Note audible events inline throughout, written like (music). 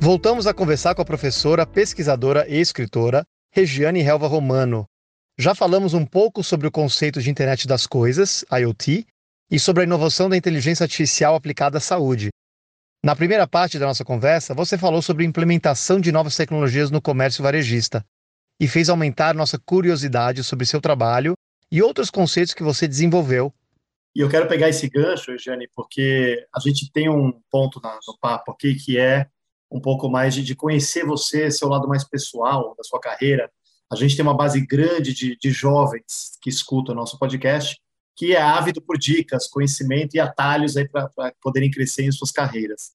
Voltamos a conversar com a professora, pesquisadora e escritora Regiane Helva Romano. Já falamos um pouco sobre o conceito de internet das coisas, IoT, e sobre a inovação da inteligência artificial aplicada à saúde. Na primeira parte da nossa conversa, você falou sobre a implementação de novas tecnologias no comércio varejista e fez aumentar nossa curiosidade sobre seu trabalho e outros conceitos que você desenvolveu. E eu quero pegar esse gancho, Regiane, porque a gente tem um ponto no papo aqui que é um pouco mais de, de conhecer você, seu lado mais pessoal da sua carreira. A gente tem uma base grande de, de jovens que escutam o nosso podcast, que é ávido por dicas, conhecimento e atalhos para poderem crescer em suas carreiras.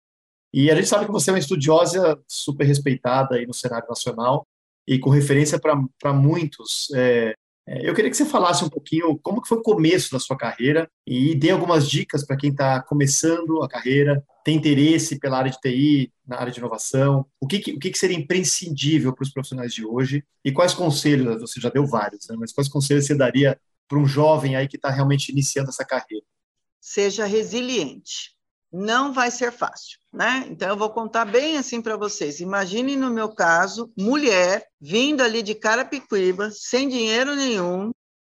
E a gente sabe que você é uma estudiosa super respeitada aí no cenário nacional e com referência para muitos é, eu queria que você falasse um pouquinho como que foi o começo da sua carreira e dê algumas dicas para quem está começando a carreira, tem interesse pela área de TI, na área de inovação, o que, o que seria imprescindível para os profissionais de hoje e quais conselhos, você já deu vários, né, mas quais conselhos você daria para um jovem aí que está realmente iniciando essa carreira? Seja resiliente não vai ser fácil, né? Então eu vou contar bem assim para vocês. Imagine no meu caso, mulher vindo ali de Carapicuíba, sem dinheiro nenhum,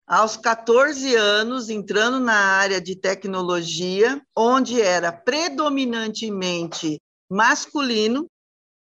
aos 14 anos, entrando na área de tecnologia, onde era predominantemente masculino.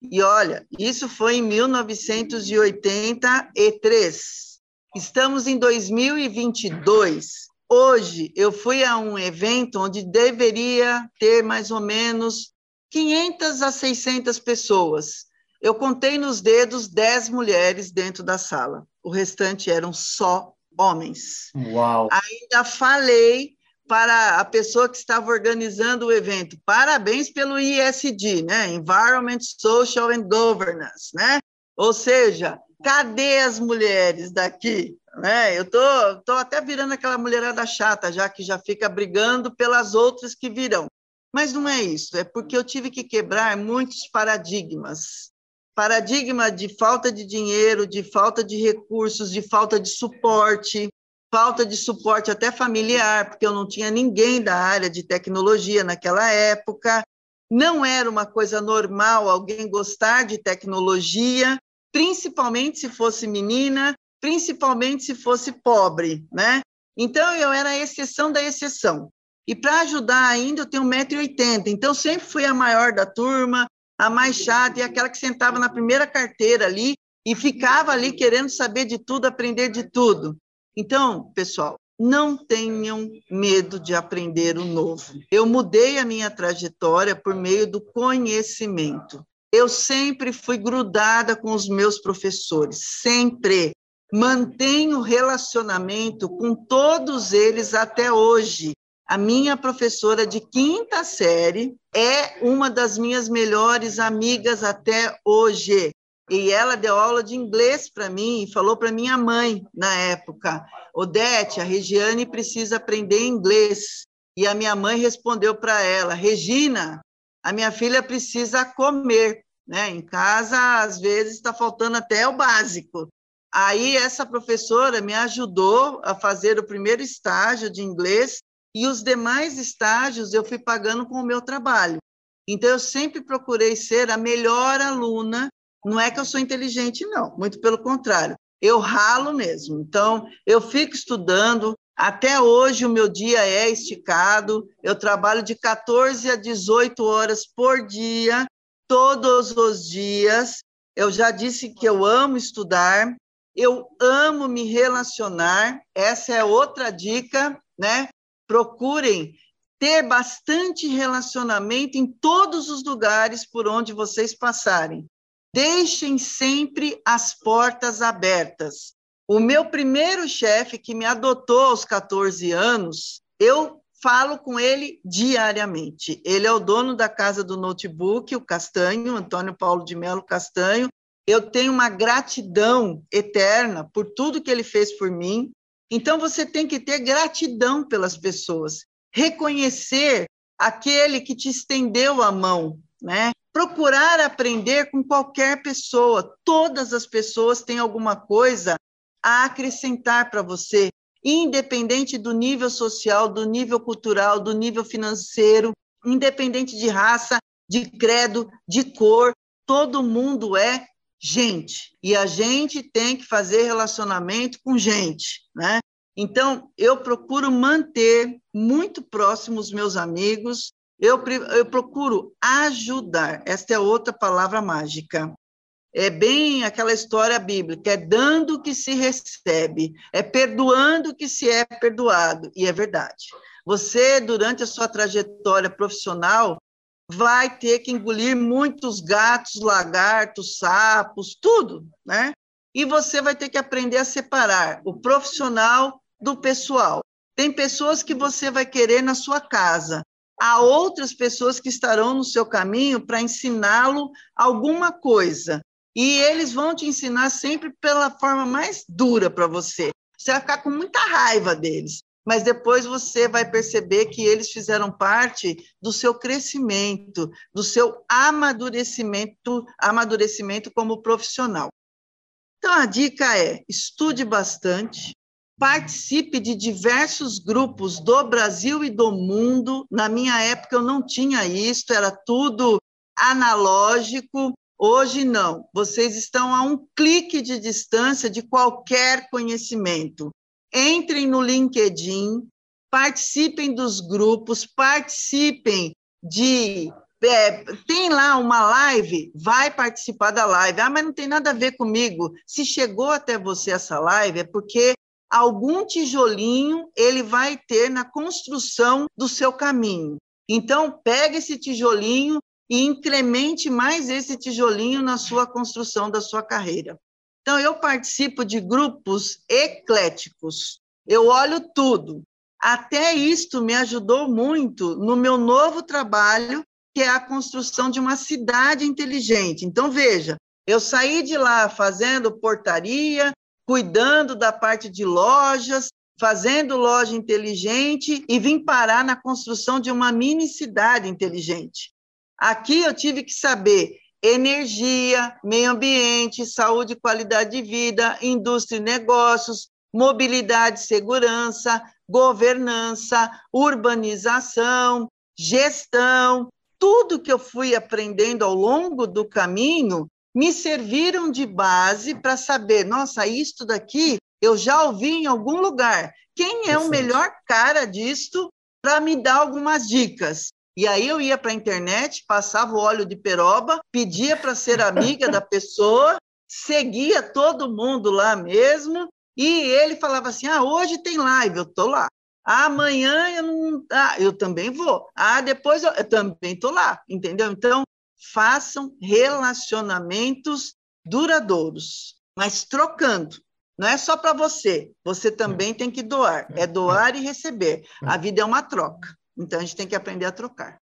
E olha, isso foi em 1983. Estamos em 2022. Hoje eu fui a um evento onde deveria ter mais ou menos 500 a 600 pessoas. Eu contei nos dedos 10 mulheres dentro da sala. O restante eram só homens. Uau! Ainda falei para a pessoa que estava organizando o evento, parabéns pelo ISD, né? Environment, Social and Governance, né? Ou seja, cadê as mulheres daqui? Né? Eu tô, tô até virando aquela mulherada chata, já que já fica brigando pelas outras que virão. Mas não é isso, é porque eu tive que quebrar muitos paradigmas. Paradigma de falta de dinheiro, de falta de recursos, de falta de suporte, falta de suporte até familiar, porque eu não tinha ninguém da área de tecnologia naquela época. Não era uma coisa normal alguém gostar de tecnologia, principalmente se fosse menina, principalmente se fosse pobre, né? Então, eu era a exceção da exceção. E para ajudar ainda, eu tenho 1,80m, então sempre fui a maior da turma, a mais chata e aquela que sentava na primeira carteira ali e ficava ali querendo saber de tudo, aprender de tudo. Então, pessoal, não tenham medo de aprender o novo. Eu mudei a minha trajetória por meio do conhecimento. Eu sempre fui grudada com os meus professores, sempre mantenho relacionamento com todos eles até hoje. A minha professora de quinta série é uma das minhas melhores amigas até hoje. E ela deu aula de inglês para mim e falou para minha mãe na época: Odete, a Regiane precisa aprender inglês. E a minha mãe respondeu para ela: Regina, a minha filha precisa comer. Né? Em casa, às vezes, está faltando até o básico. Aí essa professora me ajudou a fazer o primeiro estágio de inglês e os demais estágios eu fui pagando com o meu trabalho. Então eu sempre procurei ser a melhor aluna. Não é que eu sou inteligente, não, muito pelo contrário. Eu ralo mesmo. Então eu fico estudando. Até hoje o meu dia é esticado. Eu trabalho de 14 a 18 horas por dia, todos os dias. Eu já disse que eu amo estudar, eu amo me relacionar, essa é outra dica, né? Procurem ter bastante relacionamento em todos os lugares por onde vocês passarem. Deixem sempre as portas abertas. O meu primeiro chefe, que me adotou aos 14 anos, eu falo com ele diariamente. Ele é o dono da casa do notebook, o Castanho, Antônio Paulo de Melo Castanho, eu tenho uma gratidão eterna por tudo que ele fez por mim. Então você tem que ter gratidão pelas pessoas, reconhecer aquele que te estendeu a mão, né? Procurar aprender com qualquer pessoa. Todas as pessoas têm alguma coisa a acrescentar para você, independente do nível social, do nível cultural, do nível financeiro, independente de raça, de credo, de cor, todo mundo é gente. E a gente tem que fazer relacionamento com gente, né? Então, eu procuro manter muito próximo os meus amigos, eu, eu procuro ajudar. Esta é outra palavra mágica. É bem aquela história bíblica, é dando que se recebe, é perdoando que se é perdoado, e é verdade. Você, durante a sua trajetória profissional, vai ter que engolir muitos gatos, lagartos, sapos, tudo, né? E você vai ter que aprender a separar o profissional do pessoal. Tem pessoas que você vai querer na sua casa, há outras pessoas que estarão no seu caminho para ensiná-lo alguma coisa. E eles vão te ensinar sempre pela forma mais dura para você. Você vai ficar com muita raiva deles mas depois você vai perceber que eles fizeram parte do seu crescimento, do seu amadurecimento, amadurecimento como profissional. Então a dica é: estude bastante, participe de diversos grupos do Brasil e do mundo. Na minha época eu não tinha isso, era tudo analógico. Hoje não. Vocês estão a um clique de distância de qualquer conhecimento entrem no LinkedIn, participem dos grupos, participem de. É, tem lá uma live, vai participar da live. Ah, mas não tem nada a ver comigo. Se chegou até você essa live, é porque algum tijolinho ele vai ter na construção do seu caminho. Então, pegue esse tijolinho e incremente mais esse tijolinho na sua construção da sua carreira. Então, eu participo de grupos ecléticos, eu olho tudo. Até isto me ajudou muito no meu novo trabalho, que é a construção de uma cidade inteligente. Então, veja, eu saí de lá fazendo portaria, cuidando da parte de lojas, fazendo loja inteligente e vim parar na construção de uma mini cidade inteligente. Aqui eu tive que saber energia, meio ambiente, saúde e qualidade de vida, indústria e negócios, mobilidade e segurança, governança, urbanização, gestão, tudo que eu fui aprendendo ao longo do caminho me serviram de base para saber, nossa, isto daqui eu já ouvi em algum lugar. Quem é o melhor cara disto para me dar algumas dicas? E aí eu ia para a internet, passava o óleo de peroba, pedia para ser amiga da pessoa, seguia todo mundo lá mesmo, e ele falava assim: ah, hoje tem live, eu estou lá. Amanhã eu não. Ah, eu também vou. Ah, depois eu, eu também estou lá, entendeu? Então, façam relacionamentos duradouros, mas trocando. Não é só para você, você também tem que doar. É doar e receber. A vida é uma troca. Então a gente tem que aprender a trocar.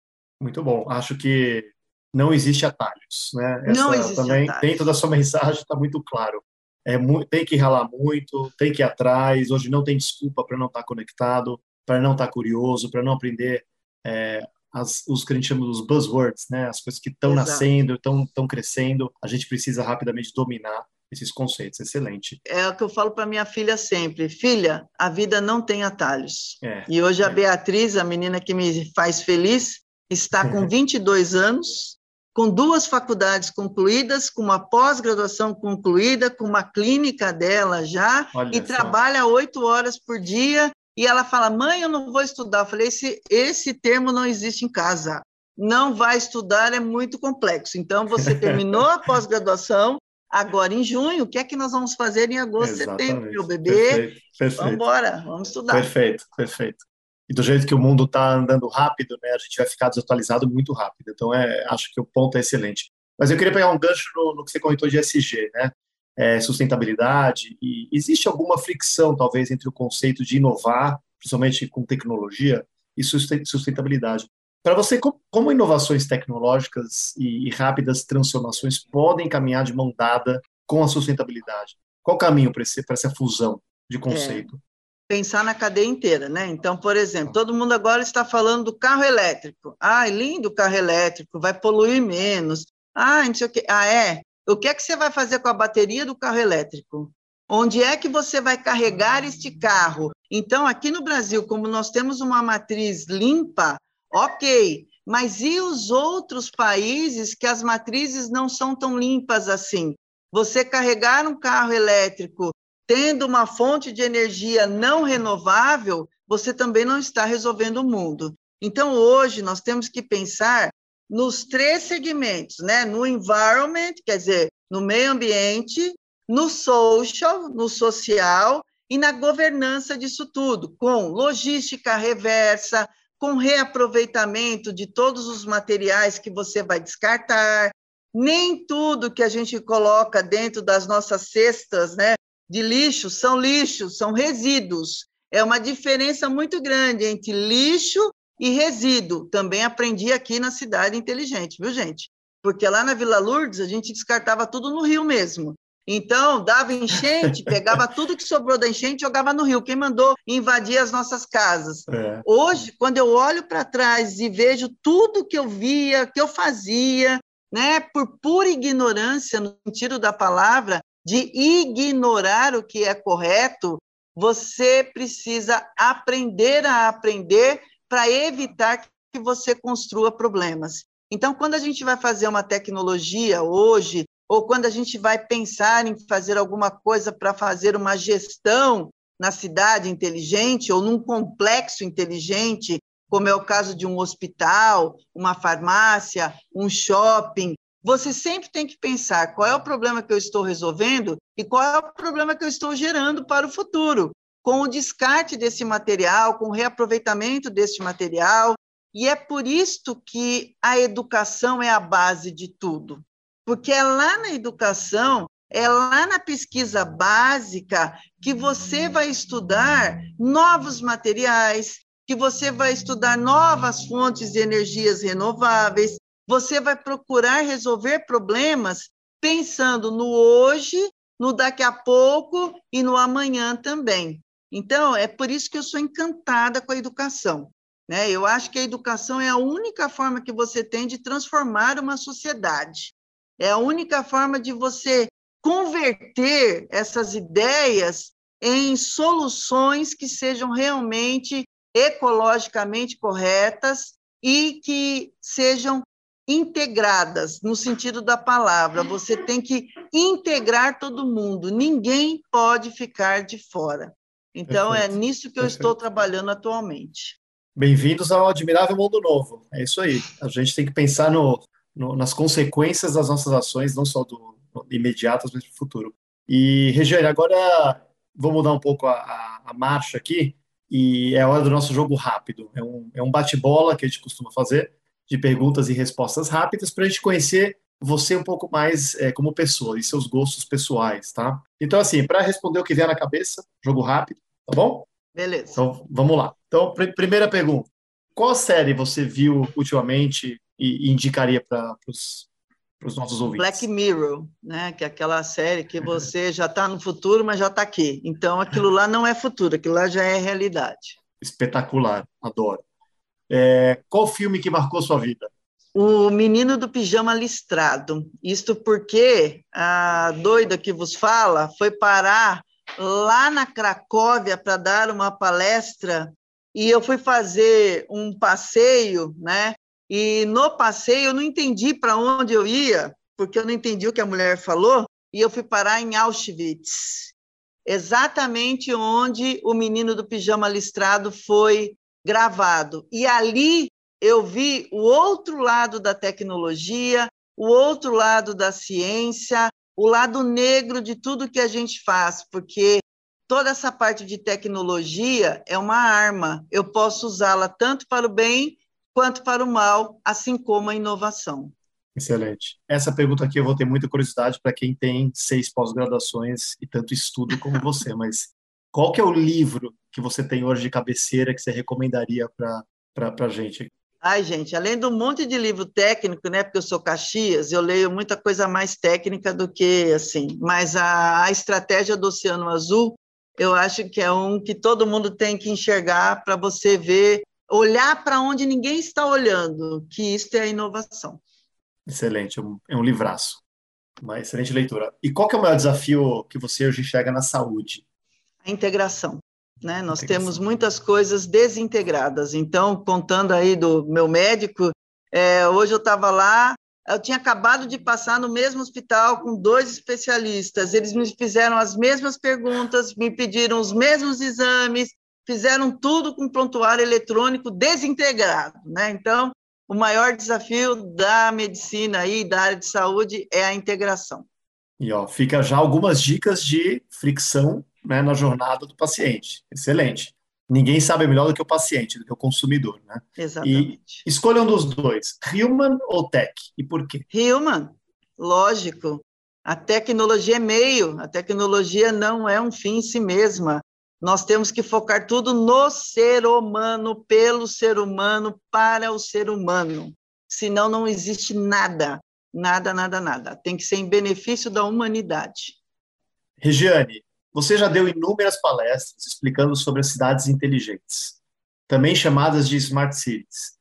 Muito bom. Acho que não existe atalhos, né? Essa não existe também atalhos. dentro da sua (laughs) mensagem está muito claro. É tem que ralar muito, tem que ir atrás. Hoje não tem desculpa para não estar tá conectado, para não estar tá curioso, para não aprender é, as, os que a gente chama dos buzzwords, né? As coisas que estão nascendo, estão crescendo. A gente precisa rapidamente dominar esses conceitos. Excelente. É o que eu falo para minha filha sempre: filha, a vida não tem atalhos. É, e hoje é. a Beatriz, a menina que me faz feliz, está com (laughs) 22 anos, com duas faculdades concluídas, com uma pós-graduação concluída, com uma clínica dela já, Olha e só. trabalha oito horas por dia. E ela fala: mãe, eu não vou estudar. Eu falei: esse, esse termo não existe em casa. Não vai estudar, é muito complexo. Então, você (laughs) terminou a pós-graduação, Agora, em junho, o que é que nós vamos fazer em agosto, Exatamente. setembro, meu bebê? Perfeito, perfeito. Vamos embora, vamos estudar. Perfeito, perfeito. E do jeito que o mundo está andando rápido, né, a gente vai ficar desatualizado muito rápido. Então, é, acho que o ponto é excelente. Mas eu queria pegar um gancho no, no que você comentou de SG, né? É, sustentabilidade. E existe alguma fricção, talvez, entre o conceito de inovar, principalmente com tecnologia, e sustentabilidade. Para você, como inovações tecnológicas e, rápidas transformações podem caminhar de mão dada com a sustentabilidade? Qual o caminho para essa fusão de conceito? É pensar na cadeia inteira, né? Então, por exemplo, todo mundo agora está falando do carro elétrico. Ah, lindo o carro elétrico, vai poluir menos. Ah, não sei o quê. Ah, é? O que é que você vai fazer com a bateria do carro elétrico? Onde é que você vai carregar este carro? Então, aqui no Brasil, como nós temos uma matriz limpa, ok, mas e os outros países que as matrizes não são tão limpas assim? Você carregar um carro elétrico tendo uma fonte de energia não renovável, você também não está resolvendo o mundo. Então, hoje, nós temos que pensar nos três segmentos, né? No environment, quer dizer, no meio ambiente, no social, no social e na governança disso tudo, com logística reversa, com reaproveitamento de todos os materiais que você vai descartar. Nem tudo que a gente coloca dentro das nossas cestas, né, de lixo são lixos, são resíduos. É uma diferença muito grande entre lixo e resíduo. Também aprendi aqui na Cidade Inteligente, viu, gente? Porque lá na Vila Lourdes a gente descartava tudo no rio mesmo. Então, dava enchente, (laughs) pegava tudo que sobrou da enchente e jogava no rio. Quem mandou invadir as nossas casas? É. Hoje, quando eu olho para trás e vejo tudo que eu via, que eu fazia, né, por pura ignorância, no sentido da palavra, de ignorar o que é correto, você precisa aprender a aprender para evitar que você construa problemas. Então, quando a gente vai fazer uma tecnologia hoje, ou quando a gente vai pensar em fazer alguma coisa para fazer uma gestão na cidade inteligente ou num complexo inteligente, como é o caso de um hospital, uma farmácia, um shopping, você sempre tem que pensar qual é o problema que eu estou resolvendo e qual é o problema que eu estou gerando para o futuro, com o descarte desse material, com o reaproveitamento desse material. E é por isto que a educação é a base de tudo. Porque é lá na educação, é lá na pesquisa básica que você vai estudar novos materiais, que você vai estudar novas fontes de energias renováveis, você vai procurar resolver problemas pensando no hoje, no daqui a pouco e no amanhã também. Então, é por isso que eu sou encantada com a educação. Né? Eu acho que a educação é a única forma que você tem de transformar uma sociedade. É a única forma de você converter essas ideias em soluções que sejam realmente ecologicamente corretas e que sejam integradas, no sentido da palavra. Você tem que integrar todo mundo, ninguém pode ficar de fora. Então, é Perfeito. é nisso que eu Perfeito. estou trabalhando atualmente. Bem-vindos ao Admirável Mundo Novo. É isso aí. A gente tem que pensar no, no, nas consequências das nossas ações, não só do, do imediatas, mas do futuro. E, Regiane, agora vou mudar um pouco a, a, a, marcha aqui, e é a hora do nosso jogo rápido. É um, é um bate-bola que a gente costuma fazer de perguntas e respostas rápidas para a gente conhecer você um pouco mais é, como pessoa e seus gostos pessoais, tá? Então, assim, para responder o que vier na cabeça, jogo rápido, tá bom? Beleza. Então, vamos lá. Então, pr primeira pergunta. Qual série você viu ultimamente e, e indicaria para os nossos ouvintes? Black Mirror, né? Que é aquela série que você (laughs) já está no futuro, mas já está aqui. Então, aquilo lá não é futuro, aquilo lá já é realidade. Espetacular, adoro. É, qual filme que marcou sua vida? O Menino do Pijama Listrado. Isto porque a doida que vos fala foi parar lá na Cracóvia para dar uma palestra e eu fui fazer um passeio, né? E no passeio eu não entendi para onde eu ia, porque eu não entendi o que a mulher falou, e eu fui parar em Auschwitz, exatamente onde o menino do pijama listrado foi gravado. E ali eu vi o outro lado da tecnologia, o outro lado da ciência, o lado negro de tudo que a gente faz, porque toda essa parte de tecnologia é uma arma. Eu posso usá-la tanto para o bem quanto para o mal, assim como a inovação. Excelente. Essa pergunta aqui eu vou ter muita curiosidade para quem tem seis pós-graduações e tanto estudo como você, (laughs) mas qual que é o livro que você tem hoje de cabeceira que você recomendaria para a gente? Ai, gente, além do monte de livro técnico, né? Porque eu sou Caxias, eu leio muita coisa mais técnica do que assim. Mas a, a estratégia do Oceano Azul, eu acho que é um que todo mundo tem que enxergar para você ver, olhar para onde ninguém está olhando, que isso é a inovação. Excelente, é um, é um livraço. Uma excelente leitura. E qual é o maior desafio que você hoje enxerga na saúde? A integração. Né? Nós temos muitas coisas desintegradas. Então, contando aí do meu médico, é, hoje eu estava lá, eu tinha acabado de passar no mesmo hospital com dois especialistas. Eles me fizeram as mesmas perguntas, me pediram os mesmos exames, fizeram tudo com prontuário eletrônico desintegrado. Né? Então, o maior desafio da medicina e da área de saúde é a integração. E ó, fica já algumas dicas de fricção né, na jornada do paciente. Excelente. Ninguém sabe melhor do que o paciente, do que o consumidor, né? Exatamente. E escolha um dos dois, human ou tech, e por quê? Human, lógico. A tecnologia é meio, a tecnologia não é um fim em si mesma. Nós temos que focar tudo no ser humano, pelo ser humano, para o ser humano. Senão não existe nada, nada, nada, nada. Tem que ser em benefício da humanidade. Regiane, você já deu inúmeras palestras explicando sobre as cidades inteligentes, também chamadas de smart cities.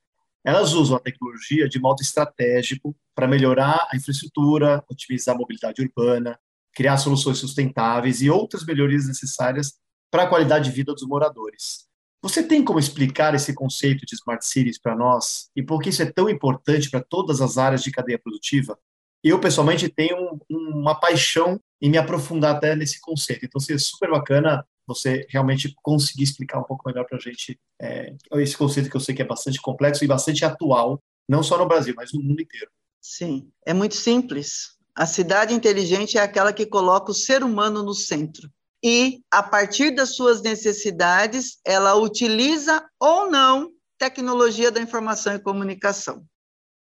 Elas usam a tecnologia de modo estratégico para melhorar a infraestrutura, otimizar a mobilidade urbana, criar soluções sustentáveis e outras melhorias necessárias para a qualidade de vida dos moradores. Você tem como explicar esse conceito de smart cities para nós e por que isso é tão importante para todas as áreas de cadeia produtiva? Eu, pessoalmente, tenho uma paixão em me aprofundar até nesse conceito. Então, seria super bacana você realmente conseguir explicar um pouco melhor para a gente é, esse conceito que eu sei que é bastante complexo e bastante atual, não só no Brasil, mas no mundo inteiro. Sim, é muito simples. A cidade inteligente é aquela que coloca o ser humano no centro. E, a partir das suas necessidades, ela utiliza ou não tecnologia da informação e comunicação.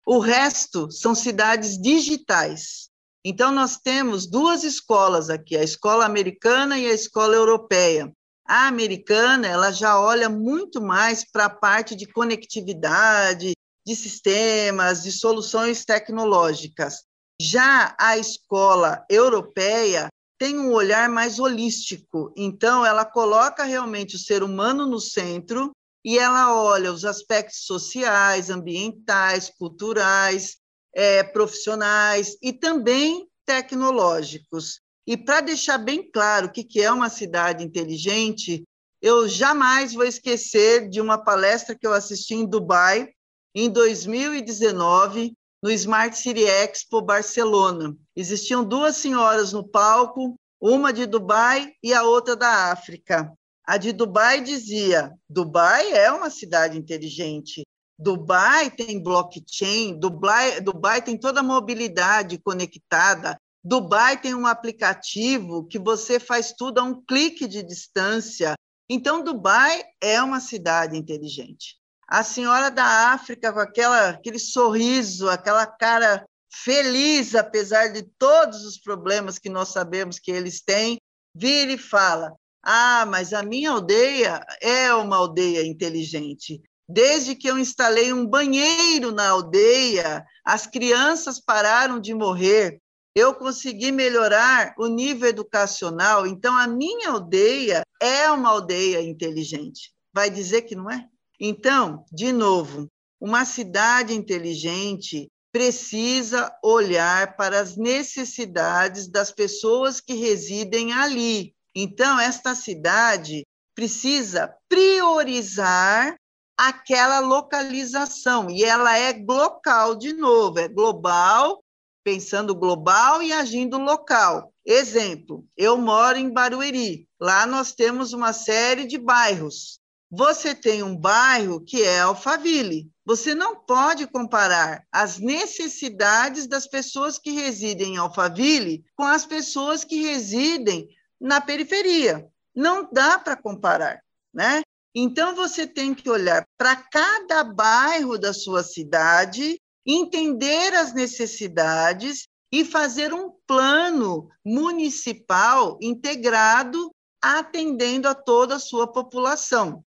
O resto são cidades digitais. Então, nós temos duas escolas aqui, a escola americana e a escola europeia. A americana, ela já olha muito mais para a parte de conectividade, de sistemas, de soluções tecnológicas. Já a escola europeia tem um olhar mais holístico, então ela coloca realmente o ser humano no centro e ela olha os aspectos sociais, ambientais, culturais, é, profissionais e também tecnológicos. E para deixar bem claro o que, que é uma cidade inteligente, eu jamais vou esquecer de uma palestra que eu assisti em Dubai, em 2019, no Smart City Expo Barcelona. Existiam duas senhoras no palco, uma de Dubai e a outra da África. A de Dubai dizia: Dubai é uma cidade inteligente. Dubai tem blockchain, Dubai, Dubai tem toda a mobilidade conectada. Dubai tem um aplicativo que você faz tudo a um clique de distância. Então, Dubai é uma cidade inteligente. A senhora da África, com aquela, aquele sorriso, aquela cara feliz, apesar de todos os problemas que nós sabemos que eles têm, vira e fala: ah, mas a minha aldeia é uma aldeia inteligente. Desde que eu instalei um banheiro na aldeia, as crianças pararam de morrer. Eu consegui melhorar o nível educacional. Então, a minha aldeia é uma aldeia inteligente. Vai dizer que não é? Então, de novo, uma cidade inteligente precisa olhar para as necessidades das pessoas que residem ali. Então, esta cidade precisa priorizar aquela localização, e ela é local de novo, é global, pensando global e agindo local. Exemplo, eu moro em Barueri, lá nós temos uma série de bairros. Você tem um bairro que é Alphaville. Você não pode comparar as necessidades das pessoas que residem em Alphaville com as pessoas que residem na periferia. Não dá para comparar, né? Então você tem que olhar para cada bairro da sua cidade, entender as necessidades e fazer um plano municipal integrado atendendo a toda a sua população.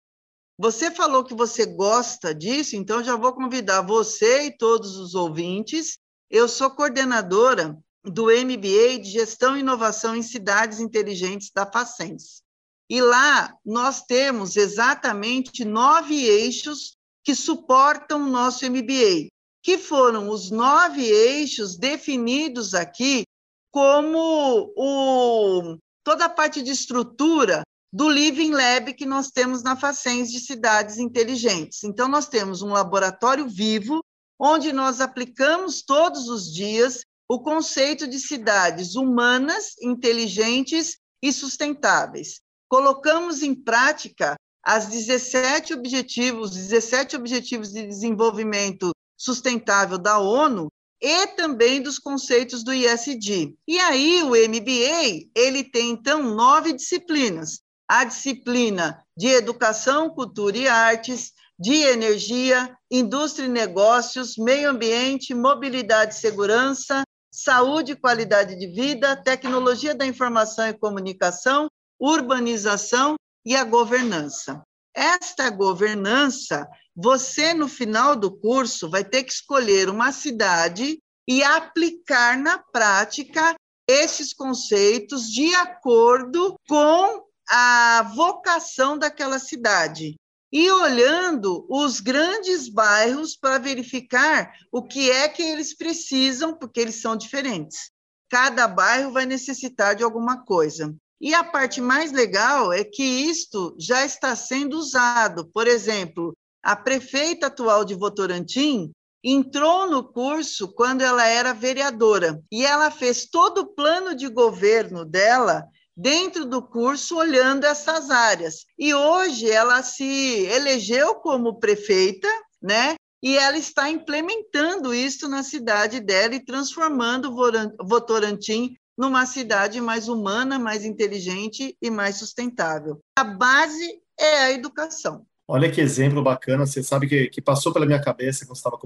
Você falou que você gosta disso, então já vou convidar você e todos os ouvintes. Eu sou coordenadora do MBA de Gestão e Inovação em Cidades Inteligentes da Facens. E lá nós temos exatamente nove eixos que suportam o nosso MBA, que foram os nove eixos definidos aqui como o, toda a parte de estrutura do Living Lab que nós temos na Facens de Cidades Inteligentes. Então, nós temos um laboratório vivo, onde nós aplicamos todos os dias o conceito de cidades humanas, inteligentes e sustentáveis. Colocamos em prática as 17 objetivos, 17 objetivos de desenvolvimento sustentável da ONU e também dos conceitos do ISD. E aí o MBA, ele tem então nove disciplinas. A disciplina de educação, cultura e artes, de energia, indústria e negócios, meio ambiente, mobilidade e segurança, saúde e qualidade de vida, tecnologia da informação e comunicação, urbanização e a governança. Esta governança, você no final do curso vai ter que escolher uma cidade e aplicar na prática esses conceitos de acordo com a vocação daquela cidade. E olhando os grandes bairros para verificar o que é que eles precisam, porque eles são diferentes. Cada bairro vai necessitar de alguma coisa. E a parte mais legal é que isto já está sendo usado. Por exemplo, a prefeita atual de Votorantim entrou no curso quando ela era vereadora e ela fez todo o plano de governo dela dentro do curso olhando essas áreas. E hoje ela se elegeu como prefeita, né? E ela está implementando isso na cidade dela e transformando Votorantim numa cidade mais humana, mais inteligente e mais sustentável. A base é a educação. Olha que exemplo bacana. Você sabe que, que passou pela minha cabeça quando estava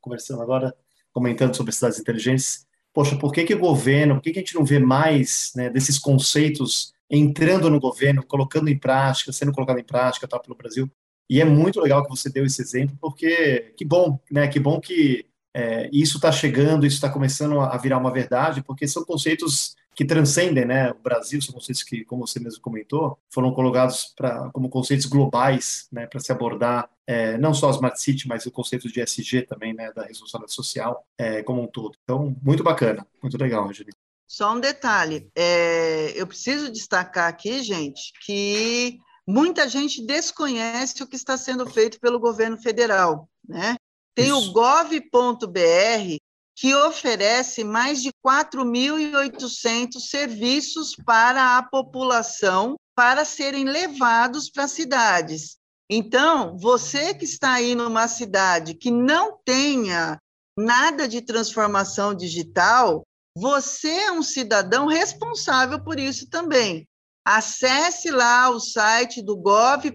conversando agora, comentando sobre cidades inteligentes. Poxa, por que, que o governo, por que, que a gente não vê mais né, desses conceitos entrando no governo, colocando em prática, sendo colocado em prática tá, pelo Brasil? E é muito legal que você deu esse exemplo, porque que bom, né? Que bom que é, isso está chegando, isso está começando a virar uma verdade, porque são conceitos que transcendem né, o Brasil, são conceitos que, como você mesmo comentou, foram colocados pra, como conceitos globais né, para se abordar é, não só a Smart City, mas o conceito de SG também, né, da responsabilidade social é, como um todo. Então, muito bacana, muito legal, Angelina. Só um detalhe, é, eu preciso destacar aqui, gente, que muita gente desconhece o que está sendo feito pelo governo federal, né? Tem Isso. o gov.br, que oferece mais de 4.800 serviços para a população para serem levados para cidades. Então, você que está aí numa cidade que não tenha nada de transformação digital, você é um cidadão responsável por isso também. Acesse lá o site do gov.br,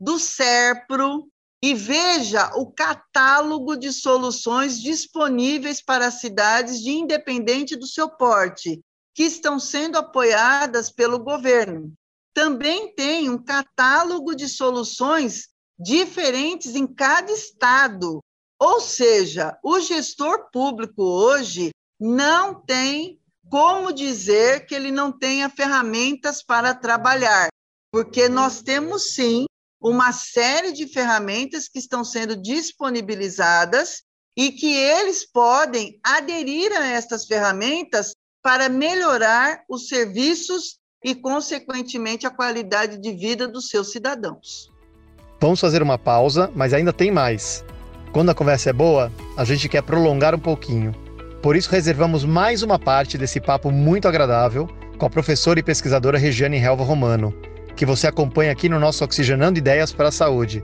do SERPRO, e veja o catálogo de soluções disponíveis para cidades de independente do seu porte, que estão sendo apoiadas pelo governo. Também tem um catálogo de soluções diferentes em cada estado. Ou seja, o gestor público hoje não tem como dizer que ele não tenha ferramentas para trabalhar, porque nós temos sim uma série de ferramentas que estão sendo disponibilizadas e que eles podem aderir a estas ferramentas para melhorar os serviços e, consequentemente, a qualidade de vida dos seus cidadãos. Vamos fazer uma pausa, mas ainda tem mais. Quando a conversa é boa, a gente quer prolongar um pouquinho. Por isso, reservamos mais uma parte desse papo muito agradável com a professora e pesquisadora Regiane Helva Romano que você acompanha aqui no nosso Oxigenando Ideias para a Saúde.